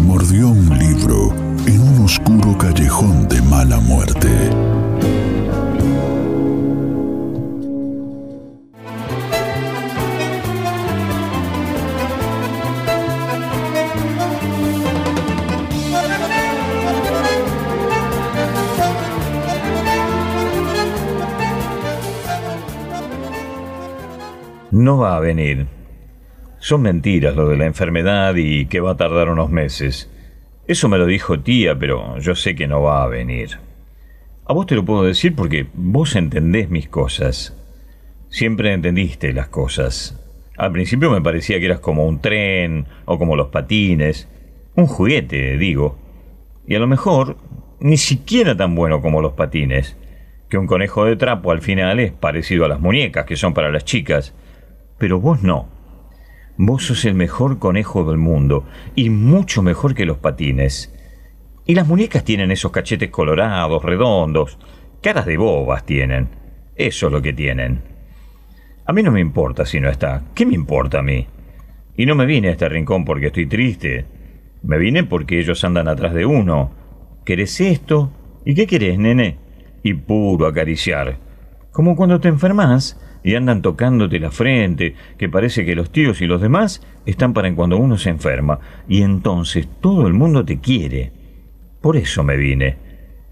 Mordió un libro en un oscuro callejón de mala muerte. No va a venir. Son mentiras lo de la enfermedad y que va a tardar unos meses. Eso me lo dijo tía, pero yo sé que no va a venir. A vos te lo puedo decir porque vos entendés mis cosas. Siempre entendiste las cosas. Al principio me parecía que eras como un tren o como los patines. Un juguete, digo. Y a lo mejor ni siquiera tan bueno como los patines. Que un conejo de trapo al final es parecido a las muñecas que son para las chicas. Pero vos no. Vos sos el mejor conejo del mundo y mucho mejor que los patines. Y las muñecas tienen esos cachetes colorados, redondos, caras de bobas tienen. Eso es lo que tienen. A mí no me importa si no está. ¿Qué me importa a mí? Y no me vine a este rincón porque estoy triste. Me vine porque ellos andan atrás de uno. ¿Querés esto? ¿Y qué querés, nene? Y puro acariciar. Como cuando te enfermas y andan tocándote la frente, que parece que los tíos y los demás están para cuando uno se enferma, y entonces todo el mundo te quiere. Por eso me vine.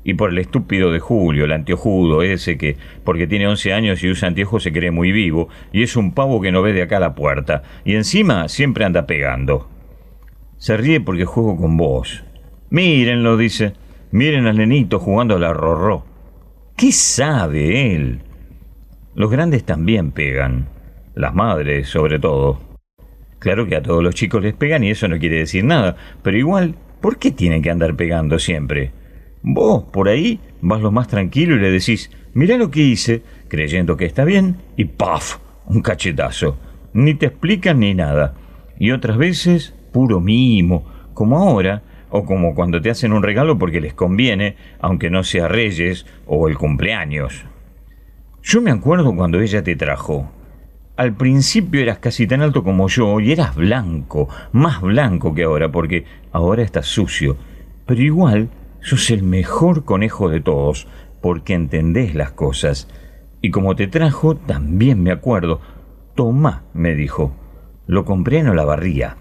Y por el estúpido de Julio, el anteojudo ese que, porque tiene 11 años y usa anteojos, se cree muy vivo, y es un pavo que no ve de acá a la puerta, y encima siempre anda pegando. Se ríe porque juego con vos. Mírenlo, dice. Miren al nenito jugando a la rorró. ¿Qué sabe él? Los grandes también pegan, las madres sobre todo. Claro que a todos los chicos les pegan y eso no quiere decir nada, pero igual, ¿por qué tienen que andar pegando siempre? Vos, por ahí, vas lo más tranquilo y le decís, mirá lo que hice, creyendo que está bien, y ¡paf! un cachetazo. Ni te explican ni nada. Y otras veces, puro mimo, como ahora, o como cuando te hacen un regalo porque les conviene, aunque no sea Reyes o el cumpleaños. Yo me acuerdo cuando ella te trajo. Al principio eras casi tan alto como yo y eras blanco, más blanco que ahora, porque ahora estás sucio. Pero igual sos el mejor conejo de todos, porque entendés las cosas. Y como te trajo, también me acuerdo. Tomá, me dijo. Lo compré en Olavarría.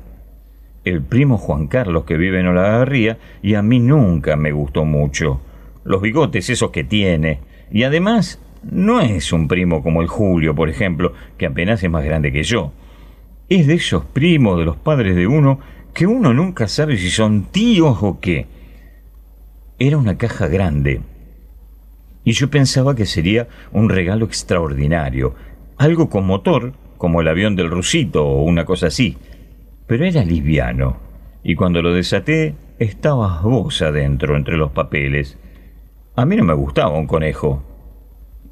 El primo Juan Carlos que vive en Olavarría y a mí nunca me gustó mucho. Los bigotes esos que tiene. Y además no es un primo como el Julio, por ejemplo, que apenas es más grande que yo. Es de esos primos de los padres de uno que uno nunca sabe si son tíos o qué. Era una caja grande. Y yo pensaba que sería un regalo extraordinario, algo con motor, como el avión del rusito o una cosa así. Pero era liviano. Y cuando lo desaté, estabas vos adentro entre los papeles. A mí no me gustaba un conejo,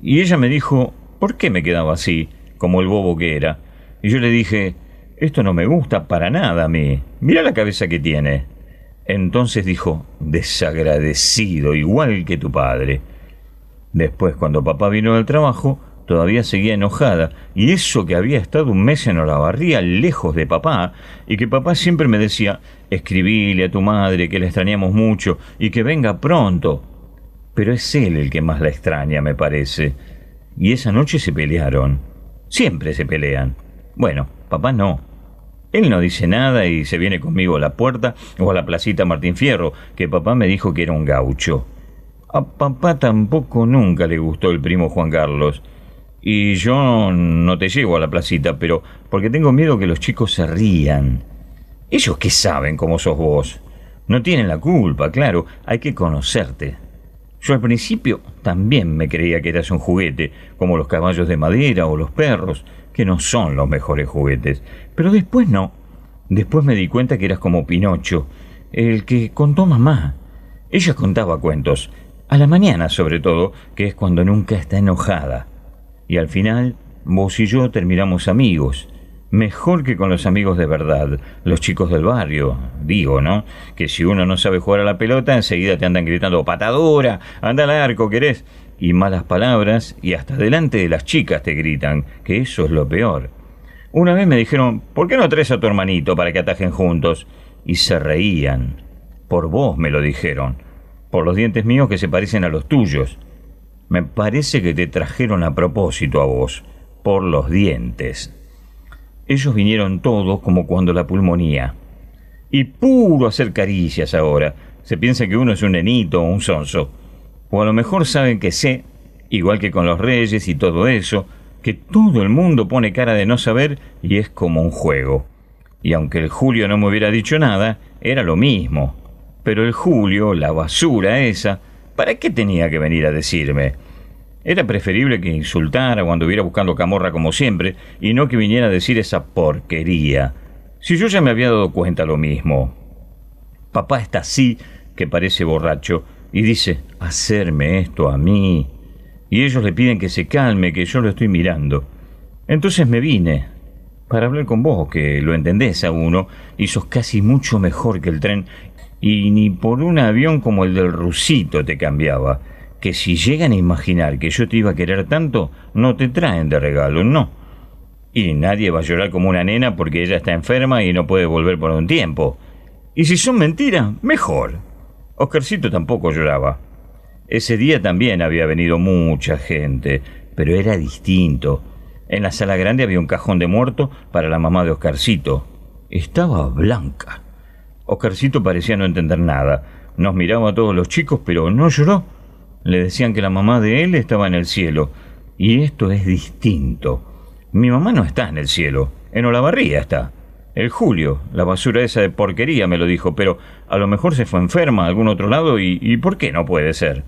y ella me dijo, ¿por qué me quedaba así, como el bobo que era? Y yo le dije, esto no me gusta para nada a mí. Mira la cabeza que tiene. Entonces dijo, desagradecido, igual que tu padre. Después, cuando papá vino del trabajo, todavía seguía enojada, y eso que había estado un mes en Olavarría lejos de papá, y que papá siempre me decía, escribile a tu madre que la extrañamos mucho, y que venga pronto pero es él el que más la extraña, me parece. Y esa noche se pelearon. Siempre se pelean. Bueno, papá no. Él no dice nada y se viene conmigo a la puerta o a la placita Martín Fierro, que papá me dijo que era un gaucho. A papá tampoco nunca le gustó el primo Juan Carlos. Y yo no te llevo a la placita, pero porque tengo miedo que los chicos se rían. Ellos qué saben cómo sos vos. No tienen la culpa, claro, hay que conocerte. Yo al principio también me creía que eras un juguete, como los caballos de madera o los perros, que no son los mejores juguetes. Pero después no. Después me di cuenta que eras como Pinocho, el que contó mamá. Ella contaba cuentos, a la mañana sobre todo, que es cuando nunca está enojada. Y al final, vos y yo terminamos amigos. Mejor que con los amigos de verdad, los chicos del barrio, digo, ¿no? Que si uno no sabe jugar a la pelota, enseguida te andan gritando patadora, anda al arco, querés. Y malas palabras, y hasta delante de las chicas te gritan, que eso es lo peor. Una vez me dijeron, ¿por qué no traes a tu hermanito para que atajen juntos? Y se reían. Por vos me lo dijeron. Por los dientes míos que se parecen a los tuyos. Me parece que te trajeron a propósito a vos. Por los dientes. Ellos vinieron todos como cuando la pulmonía. Y puro hacer caricias ahora. Se piensa que uno es un nenito o un sonso. O a lo mejor saben que sé, igual que con los reyes y todo eso, que todo el mundo pone cara de no saber y es como un juego. Y aunque el Julio no me hubiera dicho nada, era lo mismo. Pero el Julio, la basura esa, ¿para qué tenía que venir a decirme? Era preferible que insultara o anduviera buscando camorra como siempre, y no que viniera a decir esa porquería. Si yo ya me había dado cuenta lo mismo. Papá está así, que parece borracho, y dice, hacerme esto a mí y ellos le piden que se calme, que yo lo estoy mirando. Entonces me vine para hablar con vos, que lo entendés a uno, y sos casi mucho mejor que el tren, y ni por un avión como el del rusito te cambiaba, que si llegan a imaginar que yo te iba a querer tanto, no te traen de regalo, no. Y nadie va a llorar como una nena porque ella está enferma y no puede volver por un tiempo. Y si son mentiras, mejor. Oscarcito tampoco lloraba. Ese día también había venido mucha gente, pero era distinto. En la sala grande había un cajón de muerto para la mamá de Oscarcito. Estaba blanca. Oscarcito parecía no entender nada. Nos miraba a todos los chicos, pero no lloró. Le decían que la mamá de él estaba en el cielo. Y esto es distinto. Mi mamá no está en el cielo. En Olavarría está. El Julio, la basura esa de porquería, me lo dijo, pero a lo mejor se fue enferma a algún otro lado y, ¿por qué no puede ser?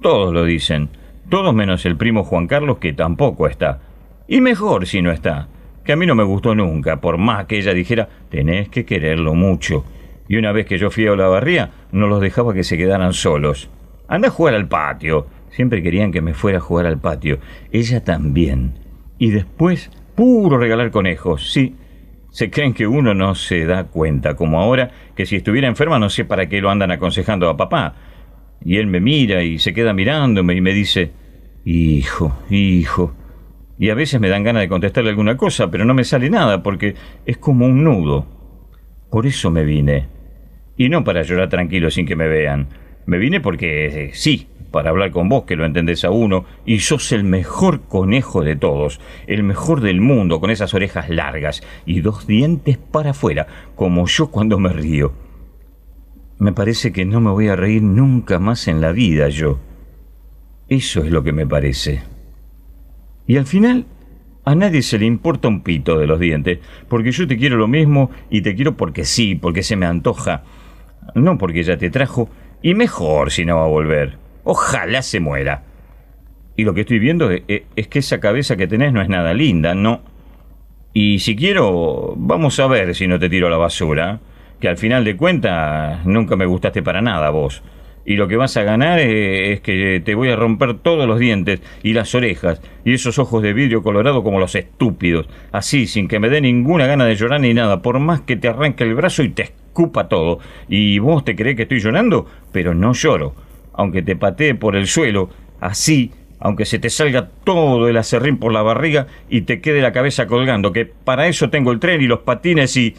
Todos lo dicen, todos menos el primo Juan Carlos que tampoco está. Y mejor si no está, que a mí no me gustó nunca, por más que ella dijera, tenés que quererlo mucho. Y una vez que yo fui a Olavarría, no los dejaba que se quedaran solos. Anda a jugar al patio. Siempre querían que me fuera a jugar al patio. Ella también. Y después, puro regalar conejos, sí se creen que uno no se da cuenta, como ahora que si estuviera enferma no sé para qué lo andan aconsejando a papá. Y él me mira y se queda mirándome y me dice, hijo, hijo. Y a veces me dan ganas de contestarle alguna cosa, pero no me sale nada porque es como un nudo. Por eso me vine. Y no para llorar tranquilo sin que me vean. Me vine porque eh, sí, para hablar con vos, que lo entendés a uno, y sos el mejor conejo de todos, el mejor del mundo, con esas orejas largas y dos dientes para afuera, como yo cuando me río. Me parece que no me voy a reír nunca más en la vida yo. Eso es lo que me parece. Y al final, a nadie se le importa un pito de los dientes, porque yo te quiero lo mismo y te quiero porque sí, porque se me antoja, no porque ya te trajo, y mejor si no va a volver. Ojalá se muera. Y lo que estoy viendo es, que esa cabeza que tenés no es nada linda, ¿no? Y si quiero, vamos a ver si no te tiro a la basura. Que al final de cuentas nunca me gustaste para nada vos. Y lo que vas a ganar es, que te voy a romper todos los dientes y las orejas y esos ojos de vidrio colorado como los estúpidos. Así, sin que me dé ninguna gana de llorar ni nada, por más que te arranque el brazo y te escupa todo. Y vos te crees que estoy llorando, pero no lloro aunque te patee por el suelo, así, aunque se te salga todo el acerrín por la barriga y te quede la cabeza colgando, que para eso tengo el tren y los patines y...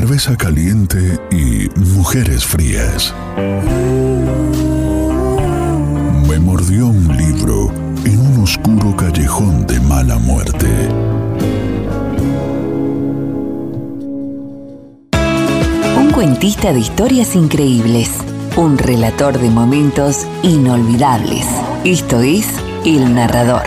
cerveza caliente y mujeres frías. Me mordió un libro en un oscuro callejón de mala muerte. Un cuentista de historias increíbles. Un relator de momentos inolvidables. Esto es El Narrador.